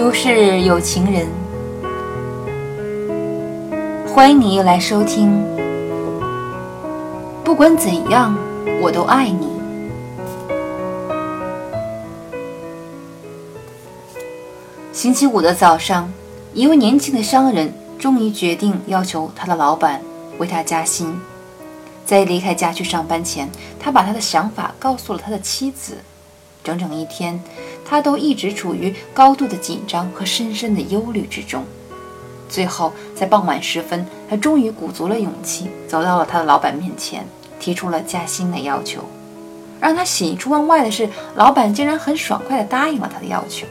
都市有情人，欢迎你又来收听。不管怎样，我都爱你。星期五的早上，一位年轻的商人终于决定要求他的老板为他加薪。在离开家去上班前，他把他的想法告诉了他的妻子。整整一天，他都一直处于高度的紧张和深深的忧虑之中。最后，在傍晚时分，他终于鼓足了勇气，走到了他的老板面前，提出了加薪的要求。让他喜出望外的是，老板竟然很爽快地答应了他的要求。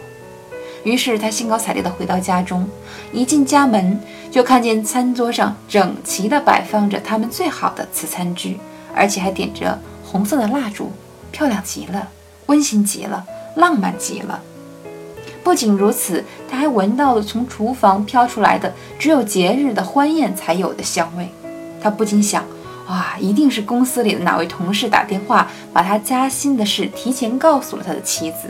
于是，他兴高采烈地回到家中，一进家门就看见餐桌上整齐地摆放着他们最好的瓷餐具，而且还点着红色的蜡烛，漂亮极了。温馨极了，浪漫极了。不仅如此，他还闻到了从厨房飘出来的只有节日的欢宴才有的香味。他不禁想：哇，一定是公司里的哪位同事打电话把他加薪的事提前告诉了他的妻子。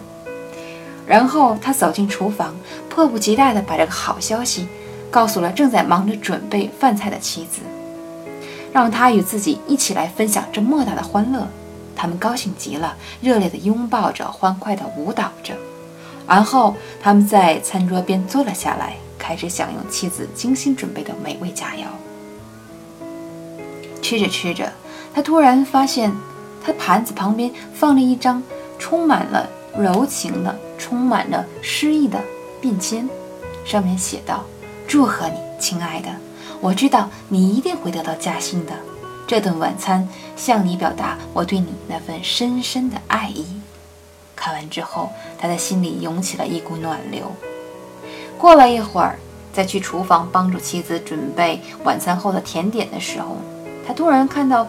然后他走进厨房，迫不及待地把这个好消息告诉了正在忙着准备饭菜的妻子，让他与自己一起来分享这莫大的欢乐。他们高兴极了，热烈地拥抱着，欢快地舞蹈着。而后，他们在餐桌边坐了下来，开始享用妻子精心准备的美味佳肴。吃着吃着，他突然发现，他盘子旁边放着一张充满了柔情的、充满了诗意的便签，上面写道：“祝贺你，亲爱的，我知道你一定会得到加薪的。”这顿晚餐向你表达我对你那份深深的爱意。看完之后，他的心里涌起了一股暖流。过了一会儿，在去厨房帮助妻子准备晚餐后的甜点的时候，他突然看到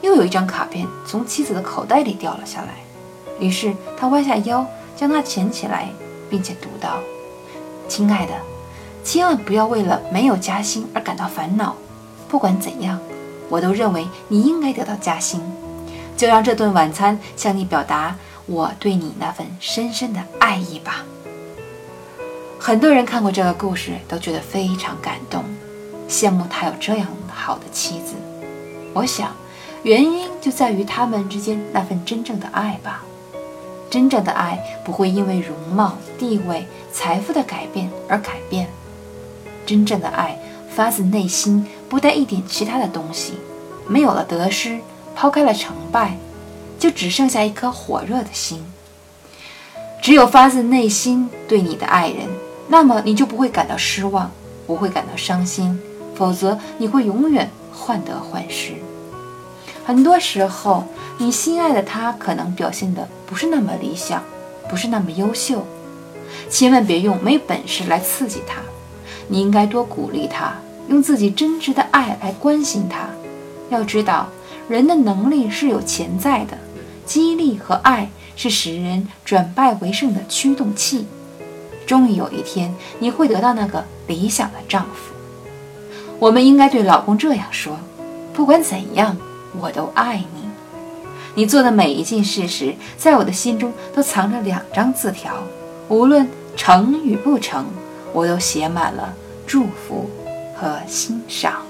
又有一张卡片从妻子的口袋里掉了下来。于是他弯下腰将它捡起来，并且读道：“亲爱的，千万不要为了没有加薪而感到烦恼。不管怎样。”我都认为你应该得到加薪，就让这顿晚餐向你表达我对你那份深深的爱意吧。很多人看过这个故事，都觉得非常感动，羡慕他有这样好的妻子。我想，原因就在于他们之间那份真正的爱吧。真正的爱不会因为容貌、地位、财富的改变而改变，真正的爱。发自内心，不带一点其他的东西，没有了得失，抛开了成败，就只剩下一颗火热的心。只有发自内心对你的爱人，那么你就不会感到失望，不会感到伤心，否则你会永远患得患失。很多时候，你心爱的他可能表现的不是那么理想，不是那么优秀，千万别用没本事来刺激他，你应该多鼓励他。用自己真挚的爱来关心他。要知道，人的能力是有潜在的，激励和爱是使人转败为胜的驱动器。终于有一天，你会得到那个理想的丈夫。我们应该对老公这样说：不管怎样，我都爱你。你做的每一件事时，在我的心中都藏着两张字条，无论成与不成，我都写满了祝福。和欣赏。